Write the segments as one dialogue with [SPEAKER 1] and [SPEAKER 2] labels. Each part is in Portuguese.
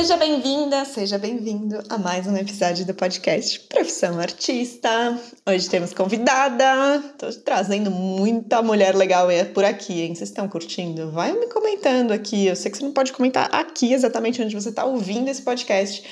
[SPEAKER 1] Seja bem-vinda, seja bem-vindo a mais um episódio do podcast Profissão Artista. Hoje temos convidada, tô trazendo muita mulher legal por aqui, hein? Vocês estão curtindo? Vai me comentando aqui. Eu sei que você não pode comentar aqui exatamente onde você está ouvindo esse podcast,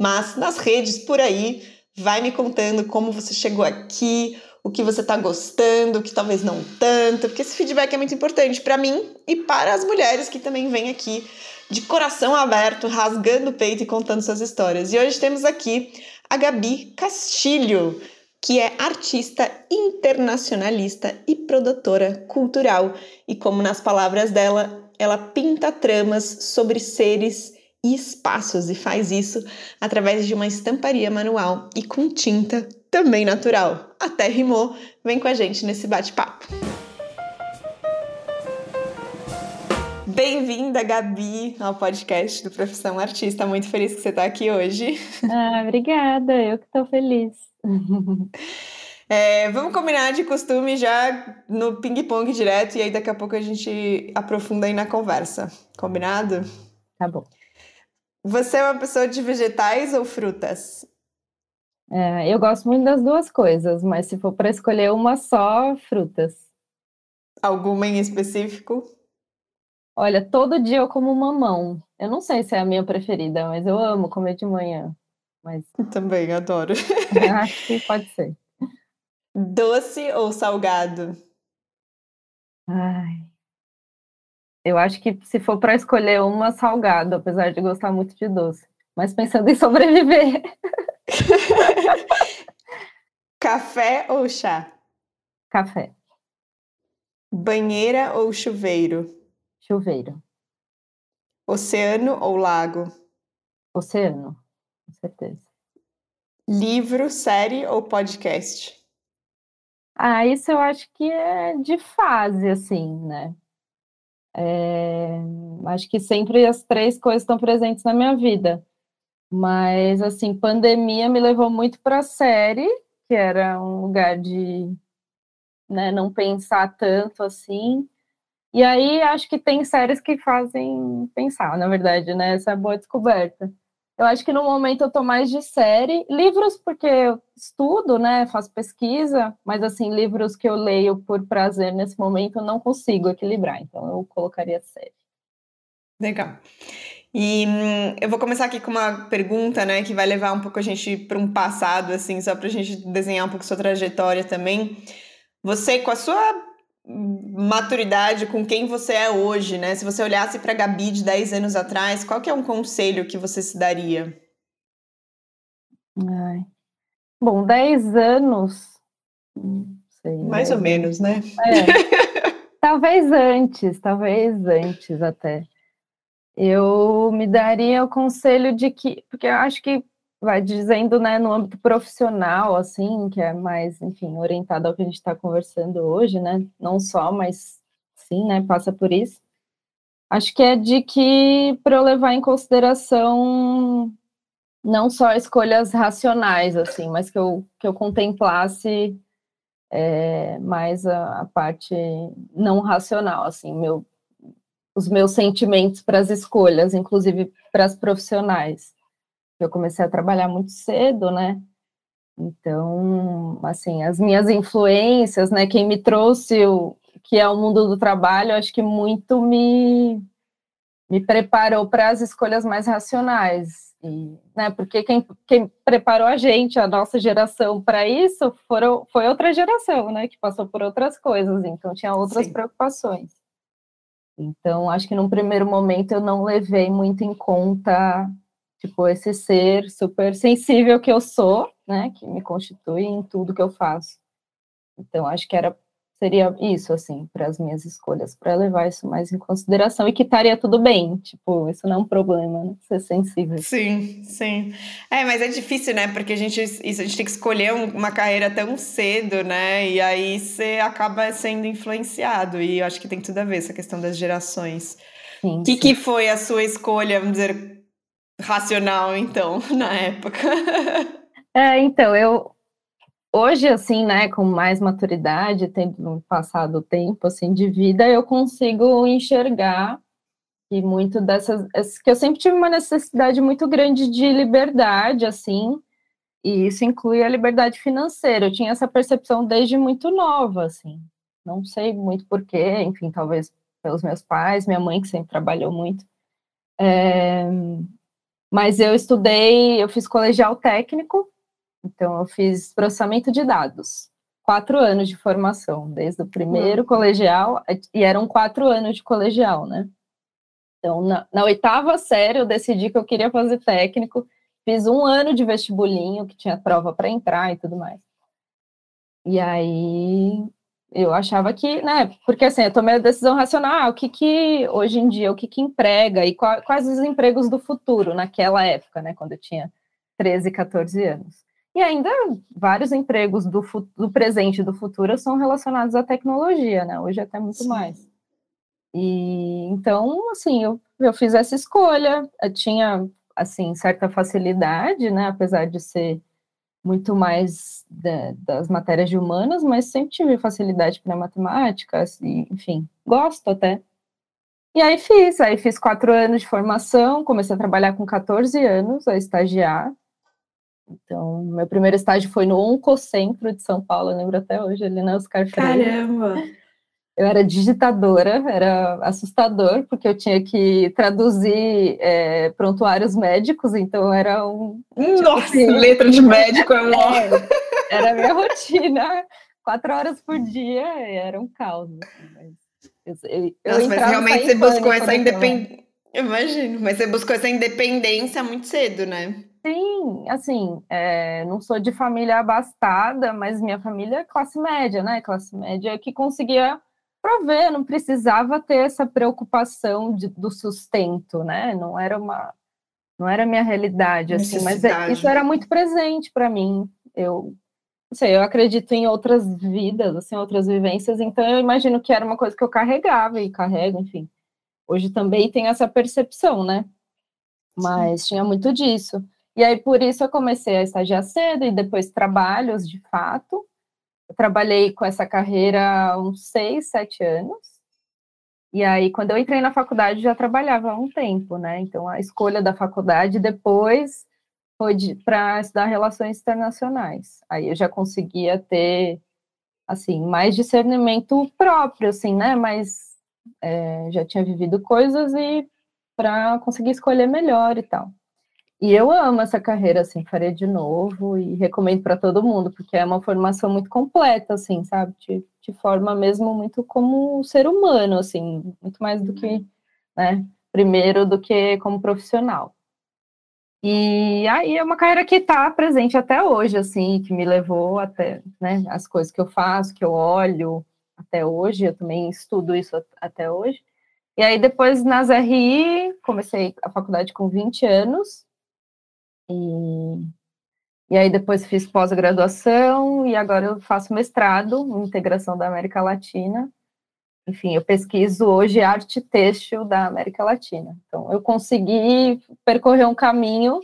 [SPEAKER 1] mas nas redes por aí, vai me contando como você chegou aqui, o que você está gostando, o que talvez não tanto, porque esse feedback é muito importante para mim e para as mulheres que também vêm aqui de coração aberto, rasgando o peito e contando suas histórias. E hoje temos aqui a Gabi Castilho, que é artista internacionalista e produtora cultural. E como nas palavras dela, ela pinta tramas sobre seres e espaços e faz isso através de uma estamparia manual e com tinta também natural. Até rimou. Vem com a gente nesse bate-papo. Bem-vinda, Gabi, ao podcast do Profissão Artista. Muito feliz que você está aqui hoje.
[SPEAKER 2] Ah, obrigada, eu que estou feliz.
[SPEAKER 1] É, vamos combinar de costume já no ping-pong direto e aí daqui a pouco a gente aprofunda aí na conversa. Combinado?
[SPEAKER 2] Tá bom.
[SPEAKER 1] Você é uma pessoa de vegetais ou frutas?
[SPEAKER 2] É, eu gosto muito das duas coisas, mas se for para escolher uma só, frutas.
[SPEAKER 1] Alguma em específico?
[SPEAKER 2] Olha, todo dia eu como mamão. Eu não sei se é a minha preferida, mas eu amo comer de manhã. Mas
[SPEAKER 1] também adoro.
[SPEAKER 2] Acho que pode ser.
[SPEAKER 1] Doce ou salgado?
[SPEAKER 2] Ai. Eu acho que se for para escolher uma, salgado, apesar de gostar muito de doce. Mas pensando em sobreviver.
[SPEAKER 1] Café ou chá?
[SPEAKER 2] Café.
[SPEAKER 1] Banheira ou chuveiro?
[SPEAKER 2] Chuveiro.
[SPEAKER 1] Oceano ou lago?
[SPEAKER 2] Oceano, com certeza.
[SPEAKER 1] Livro, série ou podcast?
[SPEAKER 2] Ah, isso eu acho que é de fase, assim, né? É, acho que sempre as três coisas estão presentes na minha vida. Mas, assim, pandemia me levou muito para a série, que era um lugar de né, não pensar tanto assim. E aí acho que tem séries que fazem pensar, na verdade, né? Essa é boa descoberta. Eu acho que no momento eu tô mais de série, livros porque eu estudo, né, faço pesquisa, mas assim, livros que eu leio por prazer nesse momento eu não consigo equilibrar, então eu colocaria série.
[SPEAKER 1] Legal. E hum, eu vou começar aqui com uma pergunta, né, que vai levar um pouco a gente para um passado, assim, só para a gente desenhar um pouco sua trajetória também. Você, com a sua maturidade com quem você é hoje, né? Se você olhasse para Gabi de 10 anos atrás, qual que é um conselho que você se daria?
[SPEAKER 2] Ai. Bom, 10 anos.
[SPEAKER 1] Sei, Mais ou menos, né?
[SPEAKER 2] É. talvez antes, talvez antes até. Eu me daria o conselho de que, porque eu acho que vai dizendo, né, no âmbito profissional, assim, que é mais, enfim, orientado ao que a gente está conversando hoje, né, não só, mas sim, né, passa por isso. Acho que é de que para eu levar em consideração não só escolhas racionais, assim, mas que eu, que eu contemplasse é, mais a, a parte não racional, assim, meu, os meus sentimentos para as escolhas, inclusive para as profissionais eu comecei a trabalhar muito cedo, né? Então, assim, as minhas influências, né? Quem me trouxe o que é o mundo do trabalho, acho que muito me me preparou para as escolhas mais racionais, e, né? Porque quem, quem preparou a gente, a nossa geração, para isso, foram, foi outra geração, né? Que passou por outras coisas, então tinha outras Sim. preocupações. Então, acho que num primeiro momento eu não levei muito em conta Tipo, esse ser super sensível que eu sou, né, que me constitui em tudo que eu faço. Então, acho que era seria isso, assim, para as minhas escolhas, para levar isso mais em consideração e que estaria tudo bem, tipo, isso não é um problema, né? ser sensível.
[SPEAKER 1] Sim, sim. É, mas é difícil, né? Porque a gente, isso, a gente tem que escolher uma carreira tão cedo, né? E aí você acaba sendo influenciado, e eu acho que tem tudo a ver essa questão das gerações. O que, que foi a sua escolha, vamos dizer, racional, então, na época.
[SPEAKER 2] É, então, eu hoje, assim, né, com mais maturidade, tendo passado tempo, assim, de vida, eu consigo enxergar que muito dessas. que eu sempre tive uma necessidade muito grande de liberdade, assim, e isso inclui a liberdade financeira. Eu tinha essa percepção desde muito nova, assim. Não sei muito porquê, enfim, talvez pelos meus pais, minha mãe, que sempre trabalhou muito. É, mas eu estudei, eu fiz colegial técnico, então eu fiz processamento de dados. Quatro anos de formação, desde o primeiro uhum. colegial, e eram quatro anos de colegial, né? Então, na, na, oitava série, eu decidi que eu queria fazer técnico, fiz um ano de vestibulinho, que tinha prova para entrar e tudo mais. E aí, eu achava que, né, porque assim, eu tomei a decisão racional, ah, o que que, hoje em dia, o que que emprega e qual, quais os empregos do futuro naquela época, né, quando eu tinha 13, 14 anos. E ainda vários empregos do, do presente e do futuro são relacionados à tecnologia, né, hoje até muito Sim. mais. E, então, assim, eu, eu fiz essa escolha, eu tinha, assim, certa facilidade, né, apesar de ser muito mais da, das matérias de humanas, mas sempre tive facilidade para matemática, assim, enfim, gosto até. E aí fiz, aí fiz quatro anos de formação, comecei a trabalhar com 14 anos, a estagiar. Então, meu primeiro estágio foi no Oncocentro de São Paulo, lembro até hoje, ali na Oscar
[SPEAKER 1] Freire. Caramba!
[SPEAKER 2] Eu era digitadora, era assustador, porque eu tinha que traduzir é, prontuários médicos, então era um.
[SPEAKER 1] Tipo Nossa, assim, letra de médico é um.
[SPEAKER 2] É, era a minha rotina, quatro horas por dia, era um caos. Assim,
[SPEAKER 1] mas, eu, eu Nossa, mas realmente você buscou essa independência. Imagino, mas você buscou essa independência muito cedo, né?
[SPEAKER 2] Sim, assim, é, não sou de família abastada, mas minha família é classe média, né? Classe média que conseguia prover, não precisava ter essa preocupação de, do sustento, né? Não era uma não era minha realidade assim, mas é, isso era muito presente para mim. Eu não sei, eu acredito em outras vidas, assim, outras vivências, então eu imagino que era uma coisa que eu carregava e carrego, enfim. Hoje também tem essa percepção, né? Mas Sim. tinha muito disso. E aí por isso eu comecei a estagiar cedo e depois trabalhos de fato. Trabalhei com essa carreira há uns seis, sete anos. E aí, quando eu entrei na faculdade, já trabalhava há um tempo, né? Então, a escolha da faculdade depois foi para estudar relações internacionais. Aí eu já conseguia ter, assim, mais discernimento próprio, assim, né? Mas é, já tinha vivido coisas e para conseguir escolher melhor e tal. E eu amo essa carreira, assim, faria de novo e recomendo para todo mundo, porque é uma formação muito completa, assim, sabe? Te, te forma mesmo muito como ser humano, assim, muito mais do que, né, primeiro do que como profissional. E aí é uma carreira que está presente até hoje, assim, que me levou até, né, as coisas que eu faço, que eu olho até hoje, eu também estudo isso até hoje. E aí depois nas RI, comecei a faculdade com 20 anos, e, e aí depois fiz pós-graduação e agora eu faço mestrado em integração da América Latina. Enfim, eu pesquiso hoje arte têxtil da América Latina. Então, eu consegui percorrer um caminho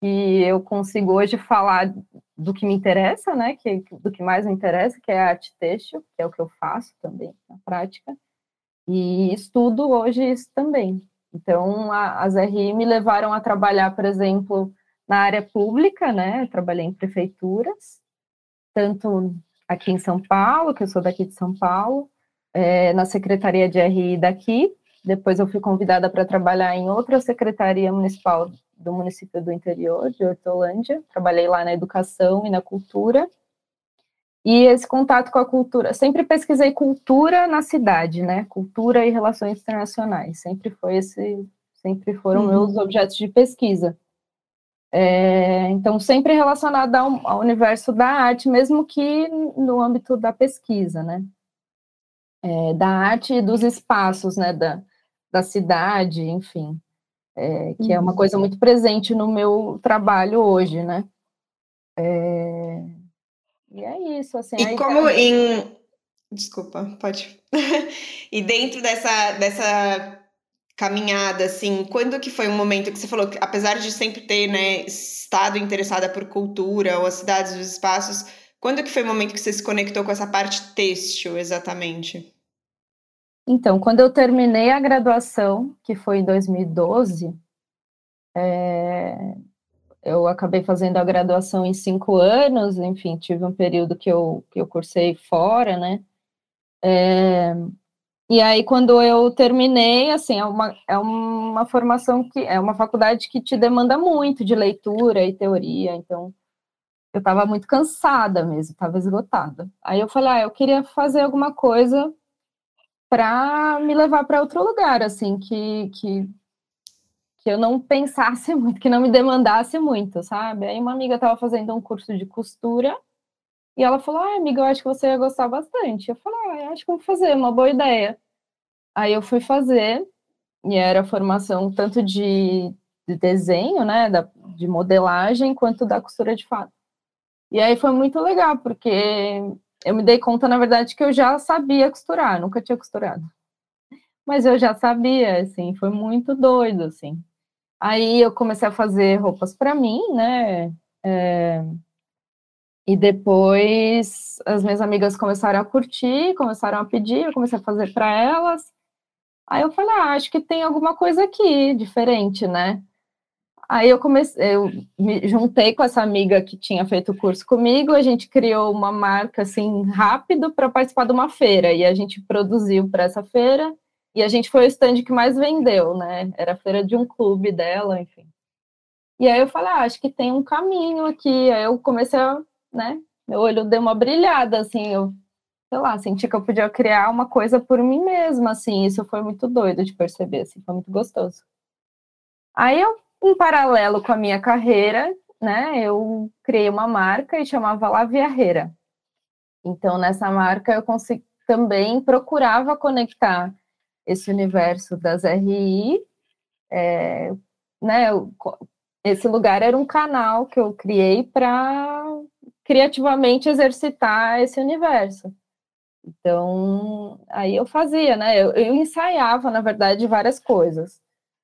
[SPEAKER 2] e eu consigo hoje falar do que me interessa, né? Que, do que mais me interessa, que é a arte têxtil, que é o que eu faço também na prática. E estudo hoje isso também. Então, a, as RI me levaram a trabalhar, por exemplo, na área pública, né? Eu trabalhei em prefeituras, tanto aqui em São Paulo, que eu sou daqui de São Paulo, é, na Secretaria de RI daqui. Depois eu fui convidada para trabalhar em outra secretaria municipal do município do interior, de Hortolândia. Trabalhei lá na educação e na cultura. E esse contato com a cultura, sempre pesquisei cultura na cidade, né? Cultura e relações internacionais. Sempre foi esse, sempre foram uhum. meus objetos de pesquisa. É, então, sempre relacionado ao, ao, universo da arte, mesmo que no âmbito da pesquisa, né? É, da arte e dos espaços, né? Da, da cidade, enfim. É, que uhum. é uma uhum. coisa muito presente no meu trabalho hoje, né? É, e é isso, assim.
[SPEAKER 1] E como em... Desculpa, pode... e dentro dessa, dessa caminhada, assim, quando que foi um momento que você falou que, apesar de sempre ter, né, estado interessada por cultura ou as cidades, os espaços, quando que foi o momento que você se conectou com essa parte têxtil, exatamente?
[SPEAKER 2] Então, quando eu terminei a graduação, que foi em 2012, é, eu acabei fazendo a graduação em cinco anos, enfim, tive um período que eu, que eu cursei fora, né? É, e aí, quando eu terminei, assim, é uma, é uma formação que é uma faculdade que te demanda muito de leitura e teoria, então eu estava muito cansada mesmo, estava esgotada. Aí eu falei, ah, eu queria fazer alguma coisa para me levar para outro lugar, assim, que, que, que eu não pensasse muito, que não me demandasse muito, sabe? Aí uma amiga estava fazendo um curso de costura e ela falou, ah, amiga, eu acho que você ia gostar bastante. Eu falei, ah, eu acho que vou fazer, uma boa ideia. Aí eu fui fazer, e era formação tanto de, de desenho, né, da, de modelagem, quanto da costura de fato. E aí foi muito legal, porque eu me dei conta, na verdade, que eu já sabia costurar, nunca tinha costurado. Mas eu já sabia, assim, foi muito doido, assim. Aí eu comecei a fazer roupas para mim, né? É... E depois as minhas amigas começaram a curtir, começaram a pedir, eu comecei a fazer para elas. Aí eu falei, ah, acho que tem alguma coisa aqui diferente, né? Aí eu comecei, eu me juntei com essa amiga que tinha feito o curso comigo, a gente criou uma marca assim rápido para participar de uma feira e a gente produziu para essa feira e a gente foi o stand que mais vendeu, né? Era a feira de um clube dela, enfim. E aí eu falei, ah, acho que tem um caminho aqui. Aí eu comecei a, né? Meu olho deu uma brilhada, assim, eu, sei lá, senti que eu podia criar uma coisa por mim mesma, assim. Isso foi muito doido de perceber, assim, foi muito gostoso. Aí eu em paralelo com a minha carreira, né, eu criei uma marca e chamava La Viarreira. Então, nessa marca, eu consegui, também procurava conectar esse universo das RI, é, né, esse lugar era um canal que eu criei para criativamente exercitar esse universo. Então, aí eu fazia, né, eu, eu ensaiava, na verdade, várias coisas.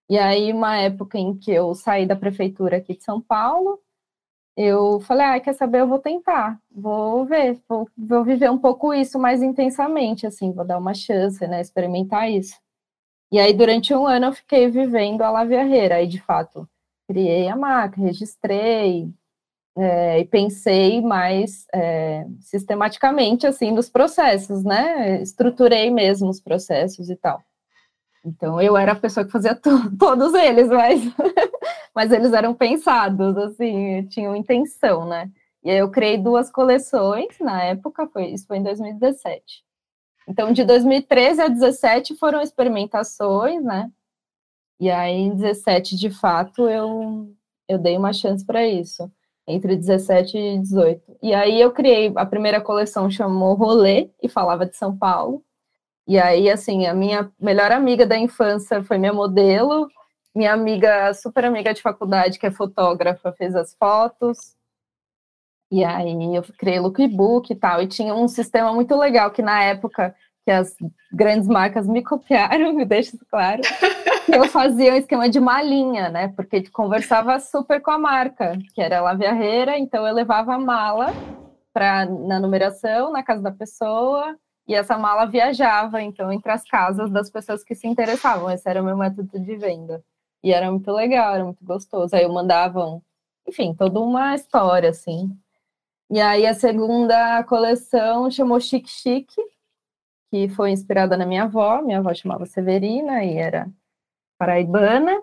[SPEAKER 2] E aí, uma época em que eu saí da prefeitura aqui de São Paulo, eu falei, ah, quer saber, eu vou tentar, vou ver, vou, vou viver um pouco isso mais intensamente, assim, vou dar uma chance, né, experimentar isso. E aí, durante um ano, eu fiquei vivendo a Laviarreira, aí, de fato, criei a marca, registrei, é, e pensei mais é, sistematicamente, assim, nos processos, né, estruturei mesmo os processos e tal. Então eu era a pessoa que fazia todos eles, mas, mas eles eram pensados, assim, tinham intenção, né? E aí eu criei duas coleções na época, foi, isso foi em 2017. Então, de 2013 a 2017 foram experimentações, né? E aí, em 17, de fato, eu, eu dei uma chance para isso, entre 17 e 18. E aí eu criei, a primeira coleção chamou Rolê, e falava de São Paulo. E aí, assim, a minha melhor amiga da infância foi minha modelo, minha amiga, super amiga de faculdade, que é fotógrafa, fez as fotos. E aí eu criei lookbook e tal. E tinha um sistema muito legal que na época que as grandes marcas me copiaram, me deixa claro, eu fazia um esquema de malinha, né? Porque conversava super com a marca, que era a Viarreira, então eu levava a mala para na numeração, na casa da pessoa, e essa mala viajava, então, entre as casas das pessoas que se interessavam. Esse era o meu método de venda. E era muito legal, era muito gostoso. Aí eu mandava, enfim, toda uma história, assim. E aí a segunda coleção chamou Chique Chique, que foi inspirada na minha avó. Minha avó chamava Severina e era paraibana.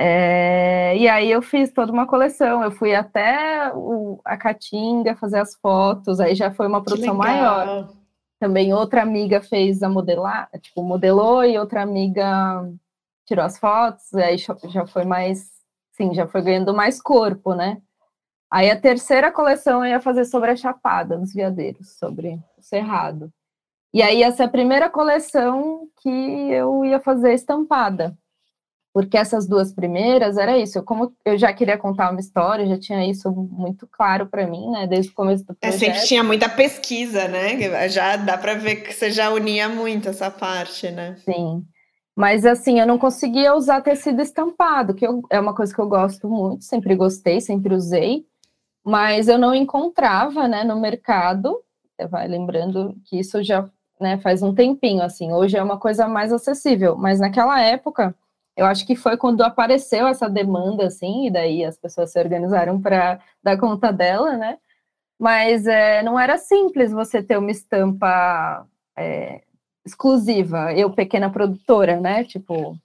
[SPEAKER 2] É, e aí eu fiz toda uma coleção. Eu fui até o, a Caatinga fazer as fotos, aí já foi uma produção maior. Também outra amiga fez a modelar, tipo, modelou e outra amiga tirou as fotos, aí já foi mais, sim, já foi ganhando mais corpo, né? Aí a terceira coleção eu ia fazer sobre a Chapada, nos Veadeiros, sobre o Cerrado. E aí essa é a primeira coleção que eu ia fazer estampada porque essas duas primeiras era isso. Eu, como eu já queria contar uma história, já tinha isso muito claro para mim, né, desde o começo do projeto.
[SPEAKER 1] É, sempre tinha muita pesquisa, né? Já dá para ver que você já unia muito essa parte, né?
[SPEAKER 2] Sim. Mas assim, eu não conseguia usar tecido estampado, que eu, é uma coisa que eu gosto muito, sempre gostei, sempre usei, mas eu não encontrava, né, no mercado. Vai lembrando que isso já né, faz um tempinho, assim, hoje é uma coisa mais acessível, mas naquela época, eu acho que foi quando apareceu essa demanda, assim, e daí as pessoas se organizaram para dar conta dela, né, mas é, não era simples você ter uma estampa é, exclusiva, eu pequena produtora, né, tipo,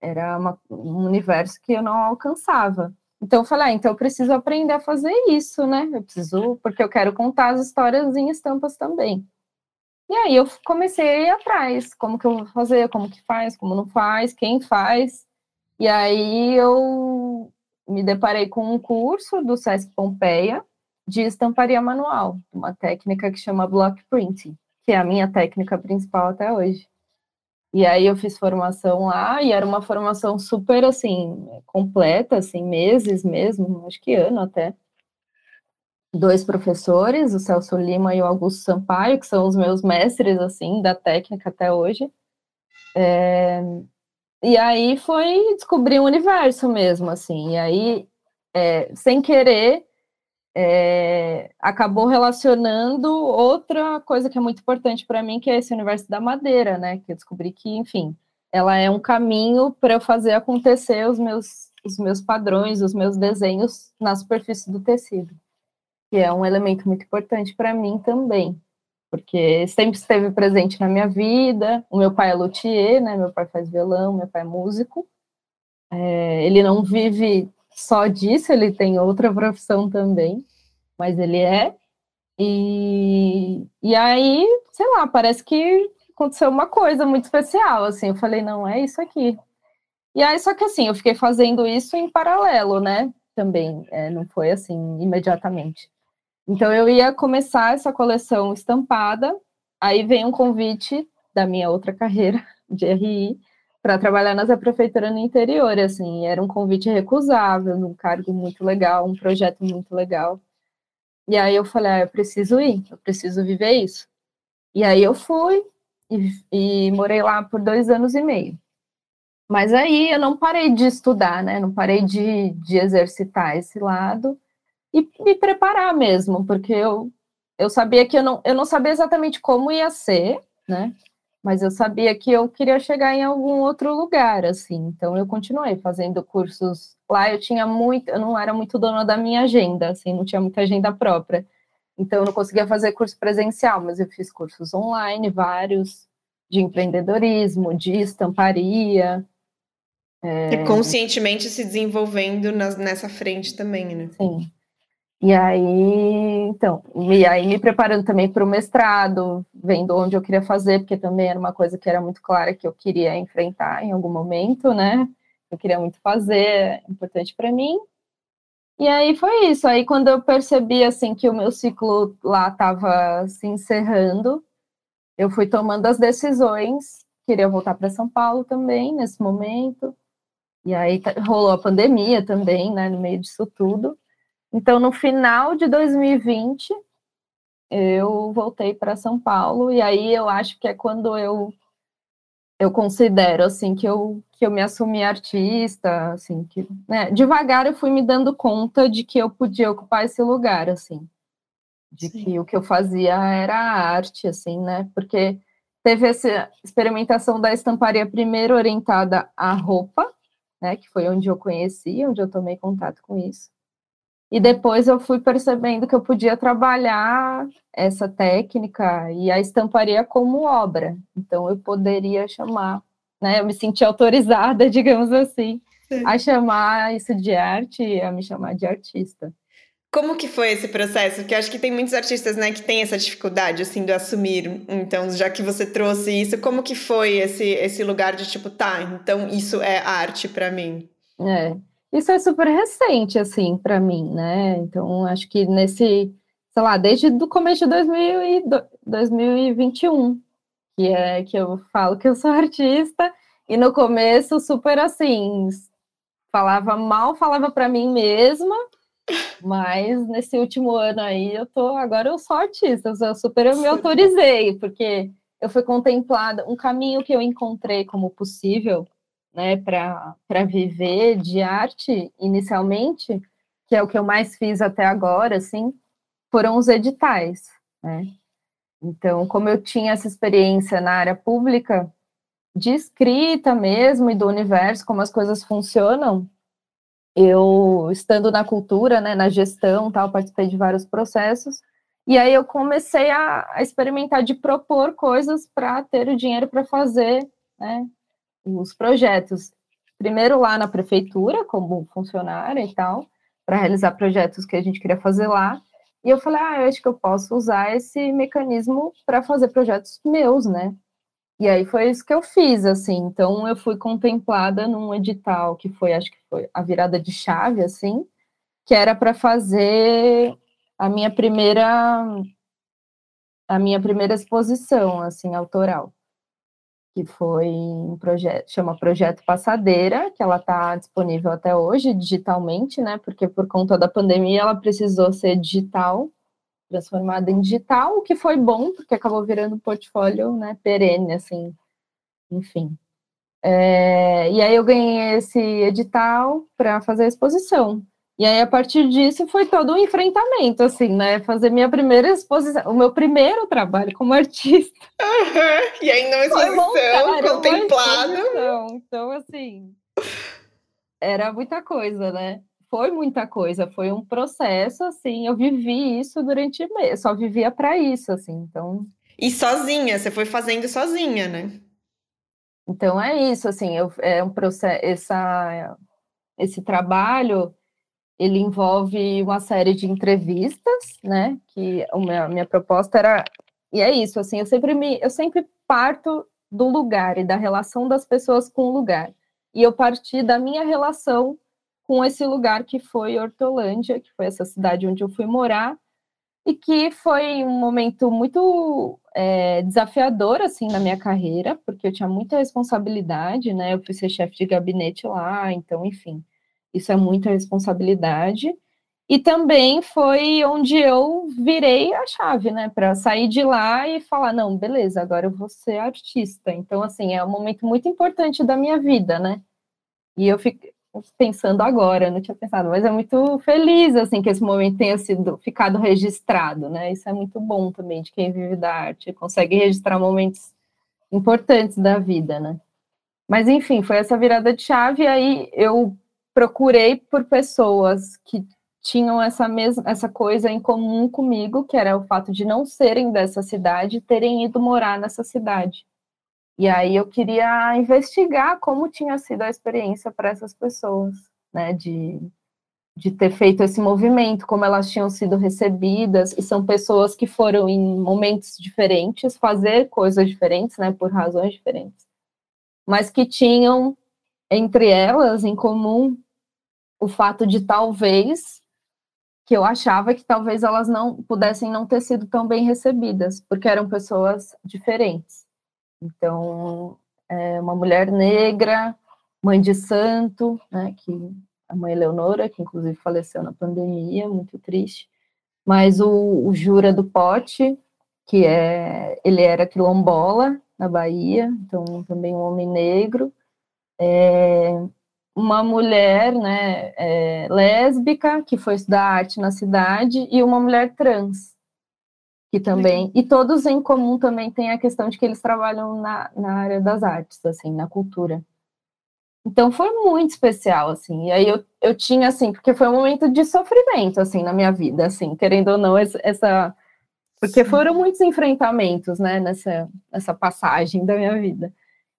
[SPEAKER 2] era uma, um universo que eu não alcançava. Então eu falei, ah, então eu preciso aprender a fazer isso, né? Eu preciso, porque eu quero contar as histórias em estampas também. E aí eu comecei a ir atrás, como que eu vou fazer, como que faz, como não faz, quem faz. E aí eu me deparei com um curso do Sesc Pompeia de estamparia manual, uma técnica que chama block printing, que é a minha técnica principal até hoje. E aí eu fiz formação lá e era uma formação super assim completa, assim meses mesmo, acho que ano até. Dois professores, o Celso Lima e o Augusto Sampaio, que são os meus mestres assim da técnica até hoje. É... E aí foi descobrir o universo mesmo, assim. E aí, é, sem querer, é, acabou relacionando outra coisa que é muito importante para mim, que é esse universo da madeira, né? Que eu descobri que, enfim, ela é um caminho para eu fazer acontecer os meus, os meus padrões, os meus desenhos na superfície do tecido, que é um elemento muito importante para mim também, porque sempre esteve presente na minha vida. O meu pai é luthier, né? Meu pai faz violão, meu pai é músico. É, ele não vive só disso, ele tem outra profissão também, mas ele é. E, e aí, sei lá, parece que aconteceu uma coisa muito especial, assim, eu falei, não, é isso aqui. E aí, só que assim, eu fiquei fazendo isso em paralelo, né, também, é, não foi assim, imediatamente. Então, eu ia começar essa coleção estampada, aí vem um convite da minha outra carreira de RI, para trabalhar nessa prefeitura no interior, assim, era um convite recusável, um cargo muito legal, um projeto muito legal. E aí eu falei, ah, eu preciso ir, eu preciso viver isso. E aí eu fui e, e morei lá por dois anos e meio. Mas aí eu não parei de estudar, né? Não parei de, de exercitar esse lado e me preparar mesmo, porque eu, eu sabia que eu não, eu não sabia exatamente como ia ser, né? Mas eu sabia que eu queria chegar em algum outro lugar, assim. Então eu continuei fazendo cursos lá. Eu tinha muito, eu não era muito dona da minha agenda, assim, não tinha muita agenda própria. Então eu não conseguia fazer curso presencial, mas eu fiz cursos online, vários de empreendedorismo, de estamparia.
[SPEAKER 1] É... E conscientemente se desenvolvendo nas, nessa frente também, né?
[SPEAKER 2] Sim. E aí, então, e aí me preparando também para o mestrado, vendo onde eu queria fazer, porque também era uma coisa que era muito clara que eu queria enfrentar em algum momento, né? Eu queria muito fazer, é importante para mim. E aí foi isso. Aí quando eu percebi assim que o meu ciclo lá estava se encerrando, eu fui tomando as decisões. Queria voltar para São Paulo também nesse momento. E aí rolou a pandemia também, né? No meio disso tudo. Então, no final de 2020, eu voltei para São Paulo e aí eu acho que é quando eu eu considero assim que eu que eu me assumi artista, assim que né, devagar eu fui me dando conta de que eu podia ocupar esse lugar, assim, de Sim. que o que eu fazia era arte, assim, né? Porque teve essa experimentação da estamparia primeiro orientada à roupa, né? Que foi onde eu conheci, onde eu tomei contato com isso. E depois eu fui percebendo que eu podia trabalhar essa técnica e a estamparia como obra. Então eu poderia chamar, né? Eu me senti autorizada, digamos assim, Sim. a chamar isso de arte, a me chamar de artista.
[SPEAKER 1] Como que foi esse processo? Porque acho que tem muitos artistas, né, que têm essa dificuldade, assim, de assumir. Então, já que você trouxe isso, como que foi esse, esse lugar de tipo, tá, então isso é arte para mim?
[SPEAKER 2] É, isso é super recente, assim, para mim, né? Então, acho que nesse, sei lá, desde o começo de 2000 e 2021, que é que eu falo que eu sou artista, e no começo, super assim, falava mal, falava para mim mesma, mas nesse último ano aí, eu tô, agora eu sou artista, eu super eu me autorizei, porque eu fui contemplada, um caminho que eu encontrei como possível, né, para viver de arte inicialmente, que é o que eu mais fiz até agora, assim, foram os editais, né? Então, como eu tinha essa experiência na área pública, de escrita mesmo e do universo, como as coisas funcionam, eu, estando na cultura, né, na gestão, tal, participei de vários processos, e aí eu comecei a, a experimentar de propor coisas para ter o dinheiro para fazer, né, os projetos. Primeiro lá na prefeitura, como funcionária e tal, para realizar projetos que a gente queria fazer lá, e eu falei, ah, eu acho que eu posso usar esse mecanismo para fazer projetos meus, né? E aí foi isso que eu fiz, assim. Então eu fui contemplada num edital que foi, acho que foi a virada de chave, assim, que era para fazer a minha primeira a minha primeira exposição, assim, autoral que foi um projeto, chama Projeto Passadeira, que ela está disponível até hoje digitalmente, né? Porque por conta da pandemia ela precisou ser digital, transformada em digital, o que foi bom, porque acabou virando um portfólio, né, perene, assim, enfim. É, e aí eu ganhei esse edital para fazer a exposição. E aí, a partir disso, foi todo um enfrentamento, assim, né? Fazer minha primeira exposição, o meu primeiro trabalho como artista.
[SPEAKER 1] Uhum. E ainda uma exposição contemplada.
[SPEAKER 2] Então, assim, era muita coisa, né? Foi muita coisa, foi um processo, assim, eu vivi isso durante mês, só vivia para isso, assim, então...
[SPEAKER 1] E sozinha, você foi fazendo sozinha, né?
[SPEAKER 2] Então, é isso, assim, eu, é um processo, essa, esse trabalho ele envolve uma série de entrevistas, né? Que a minha, minha proposta era e é isso, assim, eu sempre me eu sempre parto do lugar e da relação das pessoas com o lugar. E eu parti da minha relação com esse lugar que foi Hortolândia, que foi essa cidade onde eu fui morar, e que foi um momento muito é, desafiador, assim, na minha carreira, porque eu tinha muita responsabilidade, né? Eu fui ser chefe de gabinete lá, então, enfim isso é muita responsabilidade. E também foi onde eu virei a chave, né, para sair de lá e falar: não, beleza, agora eu vou ser artista. Então, assim, é um momento muito importante da minha vida, né? E eu fico pensando agora, não tinha pensado, mas é muito feliz, assim, que esse momento tenha sido, ficado registrado, né? Isso é muito bom também de quem vive da arte, consegue registrar momentos importantes da vida, né? Mas, enfim, foi essa virada de chave, aí eu procurei por pessoas que tinham essa mesma essa coisa em comum comigo, que era o fato de não serem dessa cidade, terem ido morar nessa cidade. E aí eu queria investigar como tinha sido a experiência para essas pessoas, né, de de ter feito esse movimento, como elas tinham sido recebidas, e são pessoas que foram em momentos diferentes fazer coisas diferentes, né, por razões diferentes, mas que tinham entre elas em comum o fato de talvez que eu achava que talvez elas não pudessem não ter sido tão bem recebidas, porque eram pessoas diferentes. Então, é uma mulher negra, mãe de santo, né, que a mãe Leonora, que inclusive faleceu na pandemia, muito triste, mas o, o Jura do Pote, que é, ele era quilombola na Bahia, então também um homem negro, é, uma mulher né, é, lésbica que foi estudar arte na cidade e uma mulher trans que também e todos em comum também tem a questão de que eles trabalham na, na área das artes assim na cultura. Então foi muito especial assim e aí eu, eu tinha assim porque foi um momento de sofrimento assim na minha vida assim querendo ou não essa porque foram muitos enfrentamentos né nessa nessa passagem da minha vida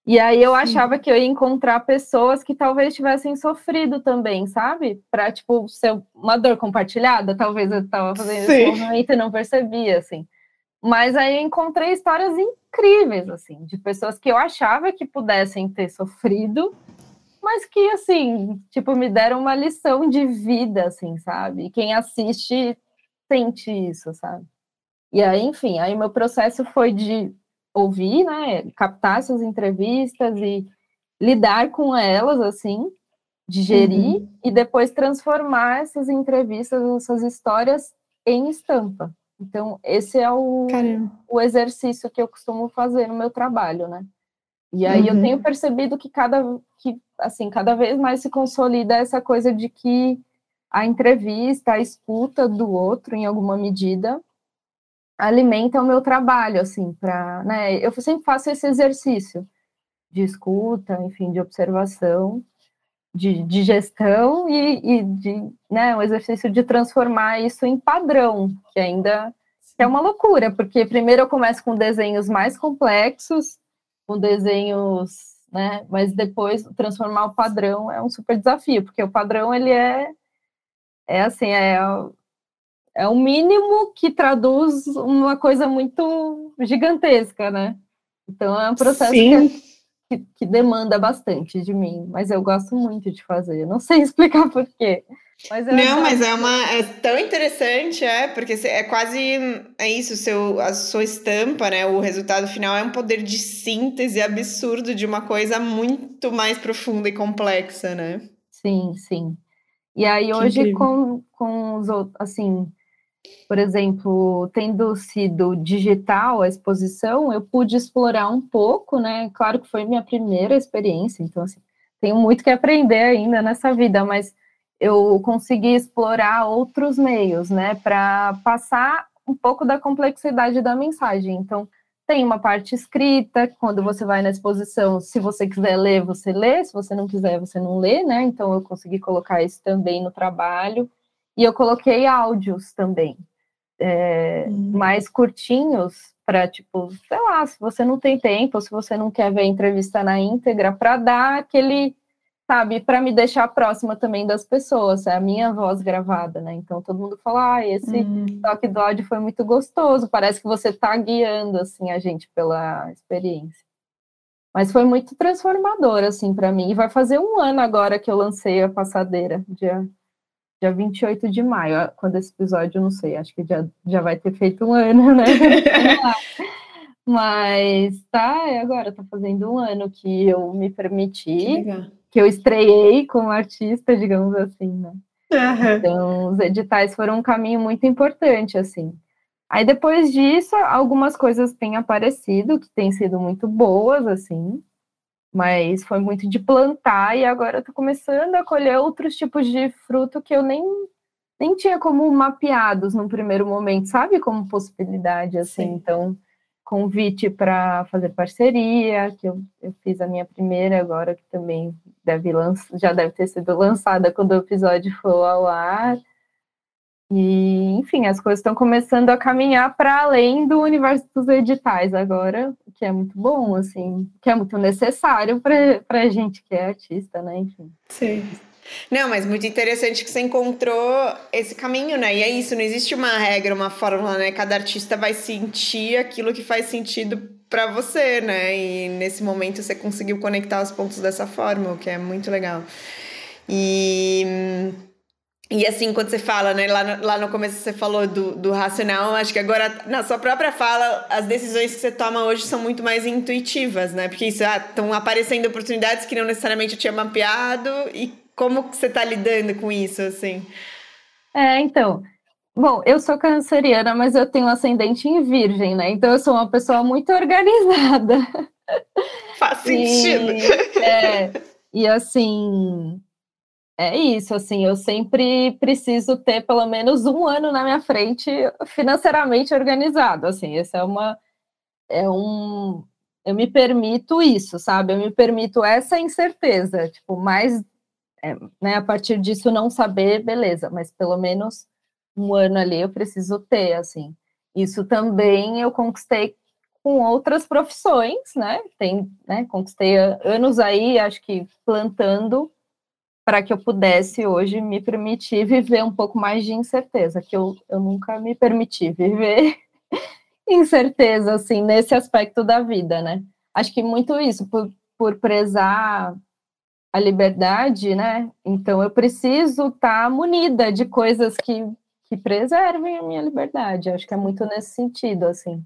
[SPEAKER 2] e aí eu Sim. achava que eu ia encontrar pessoas que talvez tivessem sofrido também, sabe? Para tipo ser uma dor compartilhada, talvez eu estava fazendo Sim. esse movimento e não percebia assim. Mas aí eu encontrei histórias incríveis assim, de pessoas que eu achava que pudessem ter sofrido, mas que assim, tipo, me deram uma lição de vida assim, sabe? E quem assiste sente isso, sabe? E aí, enfim, aí meu processo foi de ouvir, né, captar essas entrevistas e lidar com elas, assim, digerir uhum. e depois transformar essas entrevistas, essas histórias em estampa. Então, esse é o, o exercício que eu costumo fazer no meu trabalho, né? E aí uhum. eu tenho percebido que cada, que, assim, cada vez mais se consolida essa coisa de que a entrevista, a escuta do outro, em alguma medida, alimenta o meu trabalho, assim, para, né, eu sempre faço esse exercício de escuta, enfim, de observação, de, de gestão e, e, de, né, um exercício de transformar isso em padrão, que ainda é uma loucura, porque primeiro eu começo com desenhos mais complexos, com desenhos, né, mas depois transformar o padrão é um super desafio, porque o padrão ele é, é assim, é é o mínimo que traduz uma coisa muito gigantesca, né? Então é um processo que, que, que, demanda bastante de mim, mas eu gosto muito de fazer. Não sei explicar por quê.
[SPEAKER 1] Mas não, mas é uma é tão interessante, é, porque é quase é isso, seu, a sua estampa, né? O resultado final é um poder de síntese absurdo de uma coisa muito mais profunda e complexa, né?
[SPEAKER 2] Sim, sim. E aí hoje com, com os outros, assim, por exemplo, tendo sido digital a exposição, eu pude explorar um pouco, né? Claro que foi minha primeira experiência, então assim, tenho muito que aprender ainda nessa vida, mas eu consegui explorar outros meios, né, para passar um pouco da complexidade da mensagem. Então, tem uma parte escrita, quando você vai na exposição, se você quiser ler, você lê, se você não quiser, você não lê, né? Então, eu consegui colocar isso também no trabalho. E eu coloquei áudios também, é, hum. mais curtinhos, para, tipo, sei lá, se você não tem tempo, se você não quer ver a entrevista na íntegra, para dar aquele, sabe, para me deixar próxima também das pessoas, é a minha voz gravada, né? Então todo mundo fala, ah, esse hum. toque do áudio foi muito gostoso, parece que você está guiando, assim, a gente pela experiência. Mas foi muito transformador, assim, para mim. E vai fazer um ano agora que eu lancei a passadeira, dia dia 28 de maio, quando esse episódio, eu não sei, acho que já, já vai ter feito um ano, né? Mas tá, é agora, tá fazendo um ano que eu me permiti, que, que eu estreiei como artista, digamos assim, né? Uhum. Então, os editais foram um caminho muito importante, assim. Aí depois disso, algumas coisas têm aparecido que têm sido muito boas, assim mas foi muito de plantar e agora eu tô começando a colher outros tipos de fruto que eu nem, nem tinha como mapeados no primeiro momento, sabe? Como possibilidade, assim. Sim. Então, convite para fazer parceria, que eu, eu fiz a minha primeira agora, que também deve já deve ter sido lançada quando o episódio for ao ar. E, enfim, as coisas estão começando a caminhar para além do universo dos editais agora, que é muito bom, assim, que é muito necessário para a gente que é artista, né? Enfim.
[SPEAKER 1] Sim. Não, mas muito interessante que você encontrou esse caminho, né? E é isso, não existe uma regra, uma fórmula, né? Cada artista vai sentir aquilo que faz sentido para você, né? E nesse momento você conseguiu conectar os pontos dessa forma, o que é muito legal. E e assim, quando você fala, né, lá no, lá no começo você falou do, do racional, acho que agora, na sua própria fala, as decisões que você toma hoje são muito mais intuitivas, né? Porque isso, estão ah, aparecendo oportunidades que não necessariamente eu tinha mapeado, e como que você está lidando com isso, assim?
[SPEAKER 2] É, então, bom, eu sou canceriana, mas eu tenho ascendente em virgem, né? Então eu sou uma pessoa muito organizada.
[SPEAKER 1] Faz sentido.
[SPEAKER 2] E, é, e assim, é isso, assim, eu sempre preciso ter pelo menos um ano na minha frente financeiramente organizado, assim, esse é uma, é um, eu me permito isso, sabe, eu me permito essa incerteza, tipo, mais, é, né, a partir disso não saber, beleza, mas pelo menos um ano ali eu preciso ter, assim, isso também eu conquistei com outras profissões, né, tem, né, conquistei anos aí, acho que plantando para que eu pudesse hoje me permitir viver um pouco mais de incerteza, que eu, eu nunca me permiti viver incerteza, assim, nesse aspecto da vida, né? Acho que muito isso, por, por prezar a liberdade, né? Então eu preciso estar tá munida de coisas que, que preservem a minha liberdade. Acho que é muito nesse sentido, assim.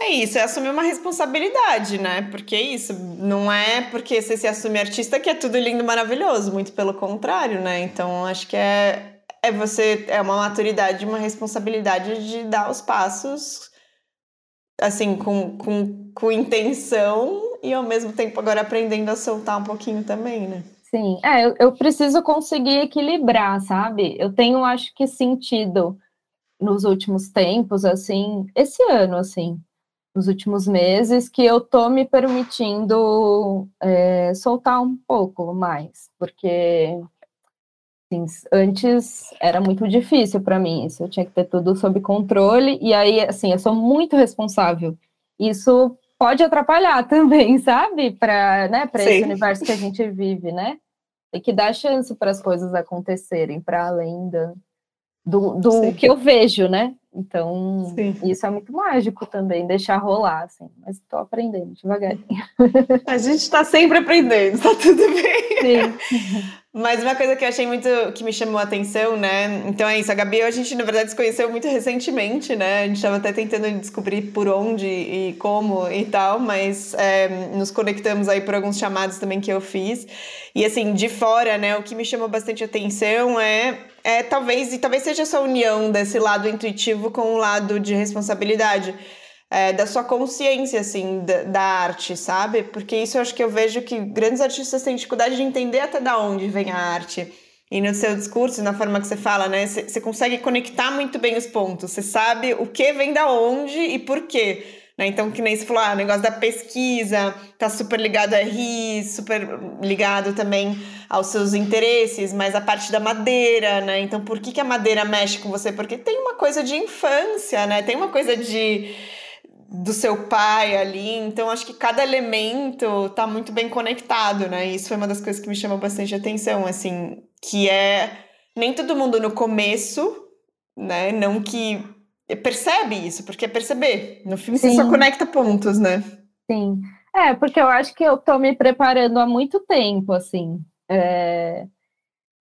[SPEAKER 1] É isso, é assumir uma responsabilidade, né? Porque é isso, não é porque você se assume artista que é tudo lindo, maravilhoso, muito pelo contrário, né? Então acho que é, é você, é uma maturidade, uma responsabilidade de dar os passos, assim, com, com, com intenção e ao mesmo tempo agora aprendendo a soltar um pouquinho também, né?
[SPEAKER 2] Sim, é, eu, eu preciso conseguir equilibrar, sabe? Eu tenho, acho que, sentido nos últimos tempos, assim, esse ano, assim, nos últimos meses, que eu tô me permitindo é, soltar um pouco mais, porque assim, antes era muito difícil para mim, isso eu tinha que ter tudo sob controle, e aí, assim, eu sou muito responsável. Isso pode atrapalhar também, sabe? Para né, esse universo que a gente vive, né? Tem que dar chance para as coisas acontecerem, para além da, do, do que eu vejo, né? Então, Sim. isso é muito mágico também, deixar rolar, assim. Mas estou aprendendo devagarinho.
[SPEAKER 1] A gente está sempre aprendendo, está tudo bem. Sim. Mas uma coisa que eu achei muito, que me chamou a atenção, né? Então é isso, a Gabi a gente, na verdade, se conheceu muito recentemente, né? A gente estava até tentando descobrir por onde e como e tal, mas é, nos conectamos aí por alguns chamados também que eu fiz. E assim, de fora, né, o que me chamou bastante atenção é é talvez, e talvez seja essa união desse lado intuitivo com o lado de responsabilidade. É, da sua consciência, assim, da, da, arte, sabe? Porque isso eu acho que eu vejo que grandes artistas têm dificuldade de entender até da onde vem a arte. E no seu discurso, na forma que você fala, né? Você consegue conectar muito bem os pontos. Você sabe o que vem da onde e por quê. Né? Então, que nem se falou, ah, o negócio da pesquisa tá super ligado a RI, super ligado também aos seus interesses, mas a parte da madeira, né? Então, por que, que a madeira mexe com você? Porque tem uma coisa de infância, né? Tem uma coisa de do seu pai ali, então acho que cada elemento tá muito bem conectado, né? Isso foi uma das coisas que me chamou bastante atenção, assim, que é nem todo mundo no começo, né? Não que percebe isso, porque é perceber. No filme Sim. você só conecta pontos, né?
[SPEAKER 2] Sim. É, porque eu acho que eu tô me preparando há muito tempo, assim. É...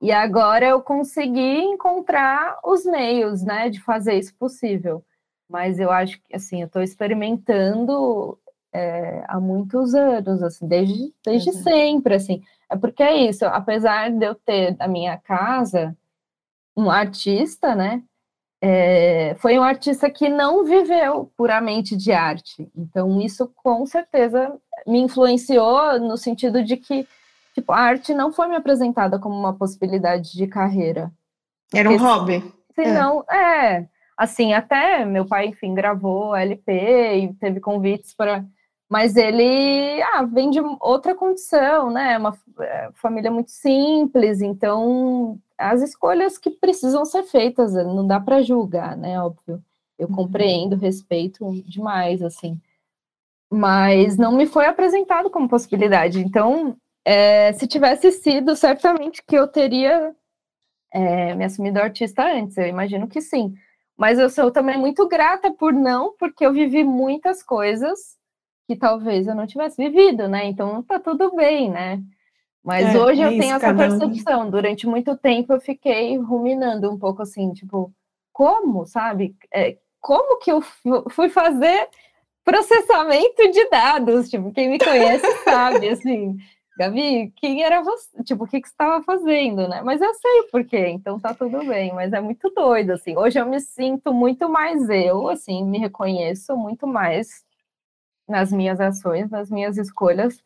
[SPEAKER 2] E agora eu consegui encontrar os meios, né, de fazer isso possível. Mas eu acho que, assim, eu estou experimentando é, há muitos anos, assim, desde, desde uhum. sempre, assim. É porque é isso, apesar de eu ter na minha casa um artista, né, é, foi um artista que não viveu puramente de arte. Então, isso com certeza me influenciou no sentido de que tipo, a arte não foi me apresentada como uma possibilidade de carreira.
[SPEAKER 1] Era um hobby.
[SPEAKER 2] Senão, é. é. Assim, até meu pai, enfim, gravou LP e teve convites para. Mas ele ah, vem de outra condição, né? Uma é, família muito simples, então as escolhas que precisam ser feitas, não dá para julgar, né? Óbvio. Eu uhum. compreendo, respeito demais, assim. Mas não me foi apresentado como possibilidade. Então, é, se tivesse sido, certamente que eu teria é, me assumido artista antes. Eu imagino que sim. Mas eu sou também muito grata por não, porque eu vivi muitas coisas que talvez eu não tivesse vivido, né? Então tá tudo bem, né? Mas é, hoje é eu isso, tenho essa percepção. Um... Durante muito tempo eu fiquei ruminando um pouco assim, tipo, como, sabe? É, como que eu fui fazer processamento de dados? Tipo, quem me conhece sabe, assim. Gabi, quem era você? Tipo, o que, que você estava fazendo, né? Mas eu sei por quê, então tá tudo bem. Mas é muito doido, assim. Hoje eu me sinto muito mais eu, assim, me reconheço muito mais nas minhas ações, nas minhas escolhas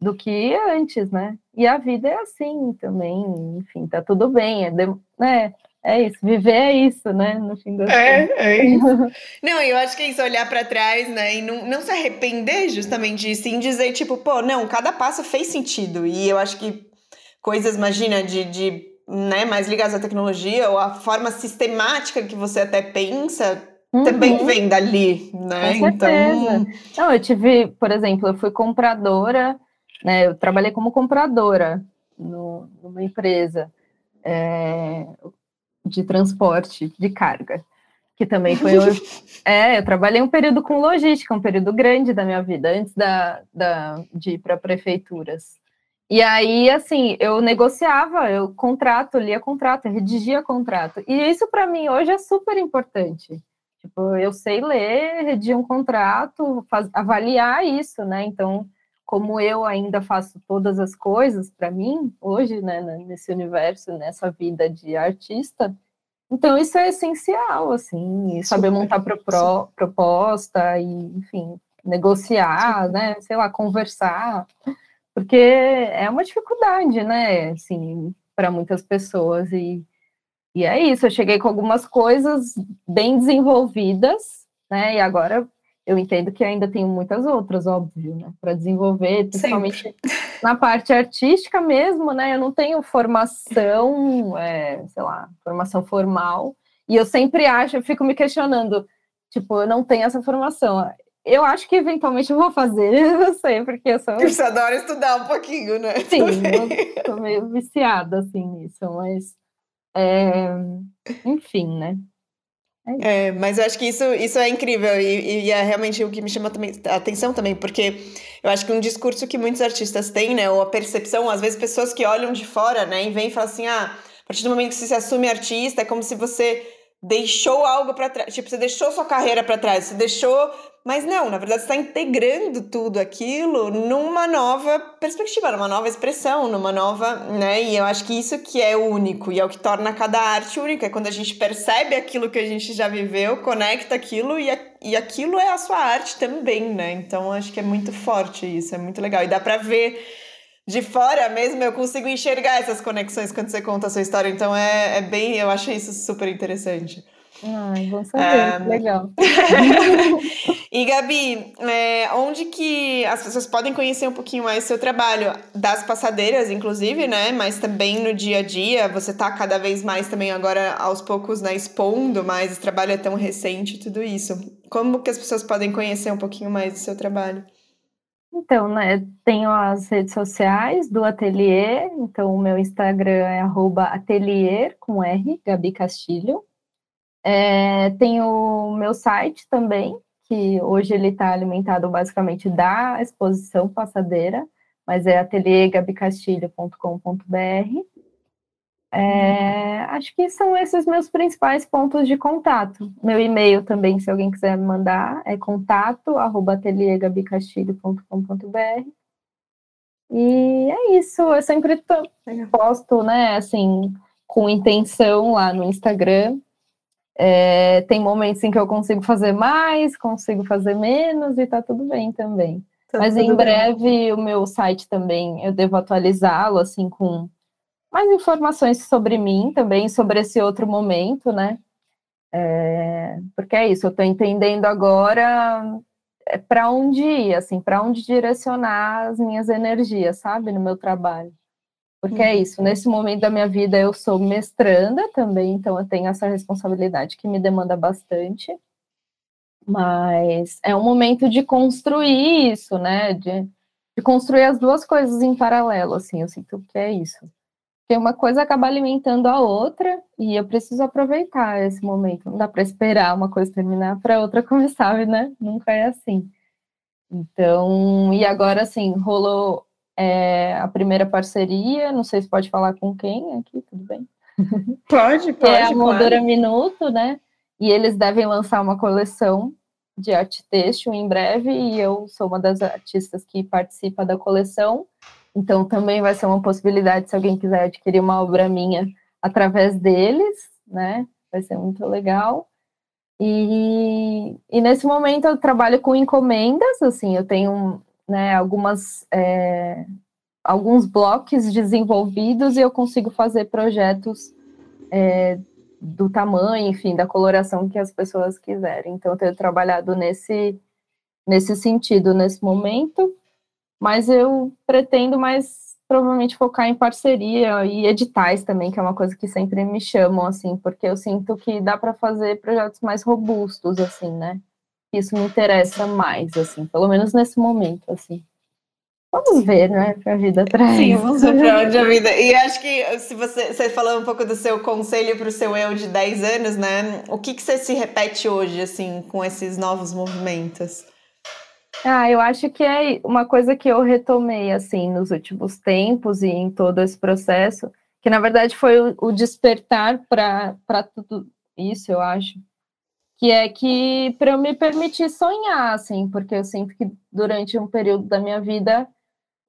[SPEAKER 2] do que antes, né? E a vida é assim também, enfim, tá tudo bem, é, de, né? É isso, viver é isso, né? No fim das
[SPEAKER 1] é, contas. É isso. não, eu acho que é isso, olhar para trás, né? E não, não se arrepender justamente disso, em dizer, tipo, pô, não, cada passo fez sentido. E eu acho que coisas, imagina, de, de né, mais ligadas à tecnologia, ou a forma sistemática que você até pensa, Uhum. também vem dali, né?
[SPEAKER 2] Com então. Não, eu tive, por exemplo, eu fui compradora né? Eu trabalhei como compradora no, numa empresa é, de transporte de carga, que também foi. é, eu trabalhei um período com logística, um período grande da minha vida, antes da, da, de ir para prefeituras. E aí, assim, eu negociava, eu contrato, lia contrato, redigia contrato. E isso para mim hoje é super importante. Tipo, eu sei ler, redigir um contrato, faz, avaliar isso, né? Então, como eu ainda faço todas as coisas para mim hoje, né, nesse universo, nessa vida de artista, então isso é essencial, assim, saber montar pro, pro, proposta e, enfim, negociar, né, sei lá, conversar, porque é uma dificuldade, né, assim, para muitas pessoas e E é isso, eu cheguei com algumas coisas bem desenvolvidas, né? E agora eu entendo que ainda tenho muitas outras, óbvio, né? Para desenvolver, principalmente Sempre. na parte artística mesmo, né? Eu não tenho formação, é, sei lá, formação formal. E eu sempre acho, eu fico me questionando, tipo, eu não tenho essa formação. Eu acho que eventualmente eu vou fazer, não sei, porque eu sou.
[SPEAKER 1] Você adora estudar um pouquinho, né?
[SPEAKER 2] Sim, eu tô meio viciada, assim, nisso, mas. É... Enfim, né?
[SPEAKER 1] É, é, mas eu acho que isso, isso é incrível e, e, é realmente o que me chama também, a atenção também, porque eu acho que um discurso que muitos artistas têm, né, ou a percepção, às vezes pessoas que olham de fora, né, e vêm e falam assim, ah, a partir do momento que você se assume artista, é como se você deixou algo para trás, tipo, você deixou sua carreira para trás, você deixou mas não, na verdade, você está integrando tudo aquilo numa nova perspectiva, numa nova expressão, numa nova, né? E eu acho que isso que é único e é o que torna cada arte única, é quando a gente percebe aquilo que a gente já viveu, conecta aquilo e, a, e aquilo é a sua arte também, né? Então acho que é muito forte isso, é muito legal. E dá para ver de fora mesmo, eu consigo enxergar essas conexões quando você conta a sua história. Então é, é bem, eu acho isso super interessante.
[SPEAKER 2] Ai, bom saber, um... legal.
[SPEAKER 1] e Gabi, é, onde que as pessoas podem conhecer um pouquinho mais seu trabalho? Das passadeiras, inclusive, né? Mas também no dia a dia, você tá cada vez mais também agora, aos poucos, né, expondo mais, esse trabalho é tão recente, tudo isso. Como que as pessoas podem conhecer um pouquinho mais do seu trabalho?
[SPEAKER 2] Então, né, tenho as redes sociais do Atelier, então o meu Instagram é atelier, com R, Gabi Castilho. É, tem o meu site também, que hoje ele está alimentado basicamente da exposição passadeira, mas é ateliergabicastilho.com.br. É, acho que são esses meus principais pontos de contato. Meu e-mail também, se alguém quiser me mandar, é contato@ateliergabicastilho.com.br. E é isso, eu sempre posto, né, assim, com intenção lá no Instagram, é, tem momentos em que eu consigo fazer mais, consigo fazer menos e tá tudo bem também. Tá Mas em breve bem. o meu site também eu devo atualizá-lo assim com mais informações sobre mim também, sobre esse outro momento, né? É, porque é isso, eu estou entendendo agora é, para onde ir, assim, para onde direcionar as minhas energias, sabe, no meu trabalho. Porque é uhum. isso, nesse momento da minha vida eu sou mestranda também, então eu tenho essa responsabilidade que me demanda bastante. Mas é um momento de construir isso, né? De, de construir as duas coisas em paralelo, assim, eu sinto que é isso. Porque uma coisa acaba alimentando a outra e eu preciso aproveitar esse momento. Não dá para esperar uma coisa terminar para outra começar, né? Nunca é assim. Então, e agora assim, rolou é a primeira parceria, não sei se pode falar com quem aqui, tudo bem?
[SPEAKER 1] Pode, pode.
[SPEAKER 2] É a Moldura claro. Minuto, né? E eles devem lançar uma coleção de arte têxtil em breve, e eu sou uma das artistas que participa da coleção, então também vai ser uma possibilidade se alguém quiser adquirir uma obra minha através deles, né? Vai ser muito legal. E, e nesse momento eu trabalho com encomendas, assim, eu tenho né, algumas, é, alguns blocos desenvolvidos e eu consigo fazer projetos é, do tamanho, enfim, da coloração que as pessoas quiserem. Então, eu tenho trabalhado nesse, nesse sentido nesse momento, mas eu pretendo mais provavelmente focar em parceria e editais também, que é uma coisa que sempre me chamam, assim, porque eu sinto que dá para fazer projetos mais robustos, assim, né? isso me interessa mais, assim, pelo menos nesse momento, assim. Vamos ver, né, que a vida traz.
[SPEAKER 1] Sim, vamos ver para onde a vida. E acho que se você, você falou um pouco do seu conselho para o seu eu de 10 anos, né? O que, que você se repete hoje, assim, com esses novos movimentos?
[SPEAKER 2] Ah, eu acho que é uma coisa que eu retomei, assim, nos últimos tempos e em todo esse processo, que na verdade foi o, despertar para tudo isso, eu acho que é que para eu me permitir sonhar, assim, porque eu sinto que durante um período da minha vida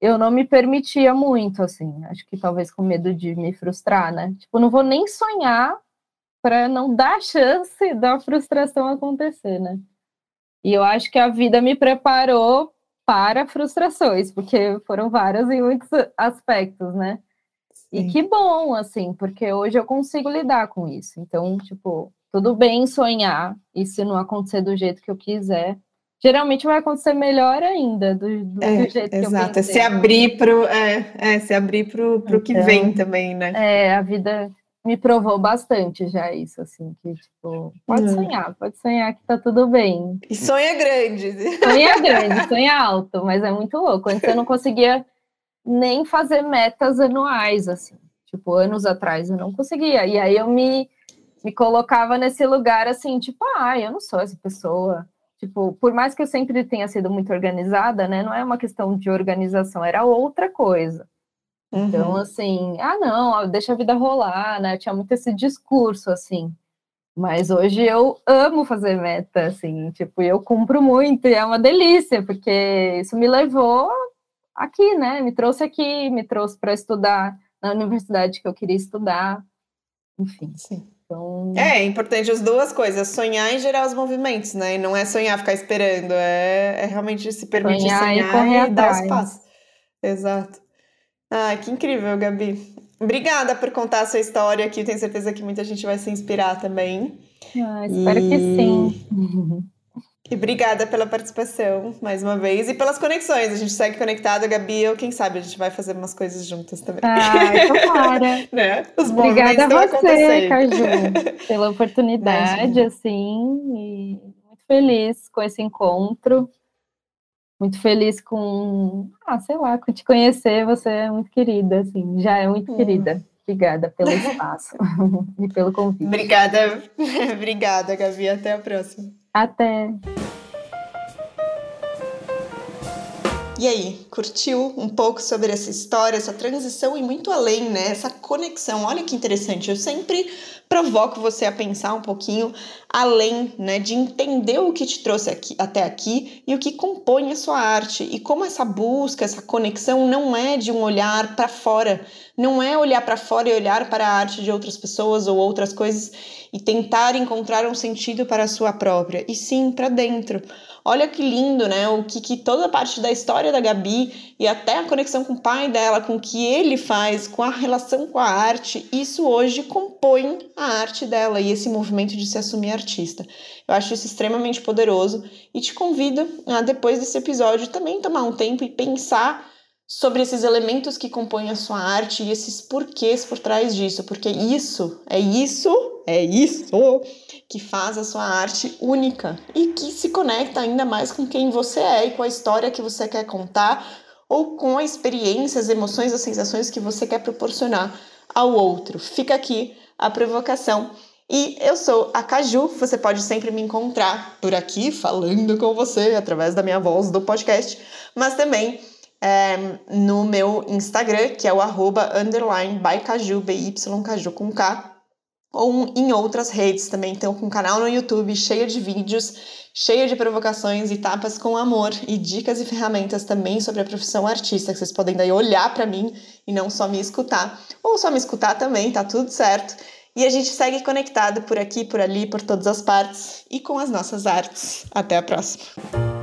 [SPEAKER 2] eu não me permitia muito, assim, acho que talvez com medo de me frustrar, né? Tipo, não vou nem sonhar para não dar chance da frustração acontecer, né? E eu acho que a vida me preparou para frustrações, porque foram várias em muitos aspectos, né? E que bom, assim, porque hoje eu consigo lidar com isso. Então, tipo, tudo bem sonhar, e se não acontecer do jeito que eu quiser, geralmente vai acontecer melhor ainda, do, do,
[SPEAKER 1] é,
[SPEAKER 2] do jeito
[SPEAKER 1] exato.
[SPEAKER 2] que eu
[SPEAKER 1] Exato, é se abrir pro, é, é, se abrir pro, pro então, que vem também, né?
[SPEAKER 2] É, a vida me provou bastante já isso, assim, que, tipo, pode uhum. sonhar, pode sonhar que tá tudo bem.
[SPEAKER 1] E sonha grande.
[SPEAKER 2] Sonha grande, sonha alto, mas é muito louco. Antes eu não conseguia nem fazer metas anuais, assim. Tipo, anos atrás eu não conseguia. E aí eu me, me colocava nesse lugar, assim, tipo, ah, eu não sou essa pessoa. Tipo, por mais que eu sempre tenha sido muito organizada, né? Não é uma questão de organização, era outra coisa. Então, uhum. Então, assim, ah, não, deixa a vida rolar, né? Tinha muito esse discurso, assim. Mas hoje eu amo fazer meta, assim, tipo, eu cumpro muito e é uma delícia, porque isso me levou aqui, né? Me trouxe aqui, me trouxe para estudar na universidade que eu queria estudar, enfim.
[SPEAKER 1] Sim. Então... É, é importante as duas coisas, sonhar e gerar os movimentos, né? E não é sonhar, ficar esperando, é, é realmente se permitir sonhar, sonhar e, e dar os passos. Exato. Ah, que incrível, Gabi. Obrigada por contar a sua história aqui. Tenho certeza que muita gente vai se inspirar também.
[SPEAKER 2] Ah, espero e... que sim.
[SPEAKER 1] E obrigada pela participação mais uma vez e pelas conexões. A gente segue conectado, Gabi. Eu, quem sabe a gente vai fazer umas coisas juntas também.
[SPEAKER 2] Ah, tomara.
[SPEAKER 1] né?
[SPEAKER 2] Os obrigada a você, Caju, pela oportunidade, assim. E muito feliz com esse encontro muito feliz com, ah, sei lá, com te conhecer, você é muito querida, assim, já é muito hum. querida. Obrigada pelo espaço e pelo convite.
[SPEAKER 1] Obrigada, obrigada, Gabi. Até a próxima.
[SPEAKER 2] Até.
[SPEAKER 1] E aí, curtiu um pouco sobre essa história, essa transição e muito além, né? Essa conexão. Olha que interessante. Eu sempre provoco você a pensar um pouquinho além, né, de entender o que te trouxe aqui, até aqui e o que compõe a sua arte e como essa busca, essa conexão não é de um olhar para fora, não é olhar para fora e olhar para a arte de outras pessoas ou outras coisas e tentar encontrar um sentido para a sua própria, e sim para dentro. Olha que lindo, né? O que, que toda a parte da história da Gabi e até a conexão com o pai dela, com o que ele faz, com a relação com a arte, isso hoje compõe a arte dela e esse movimento de se assumir artista. Eu acho isso extremamente poderoso e te convido a, depois desse episódio, também tomar um tempo e pensar sobre esses elementos que compõem a sua arte e esses porquês por trás disso, porque isso, é isso, é isso que faz a sua arte única e que se conecta ainda mais com quem você é e com a história que você quer contar ou com a experiência, as emoções, as sensações que você quer proporcionar ao outro. Fica aqui a provocação. E eu sou a Caju, você pode sempre me encontrar por aqui falando com você através da minha voz do podcast, mas também é, no meu Instagram, que é o arroba underline by Caju, com K, ou em outras redes também. Então, com um canal no YouTube cheio de vídeos, cheio de provocações e tapas com amor e dicas e ferramentas também sobre a profissão artista, que vocês podem daí olhar para mim e não só me escutar, ou só me escutar também, tá tudo certo. E a gente segue conectado por aqui, por ali, por todas as partes e com as nossas artes. Até a próxima!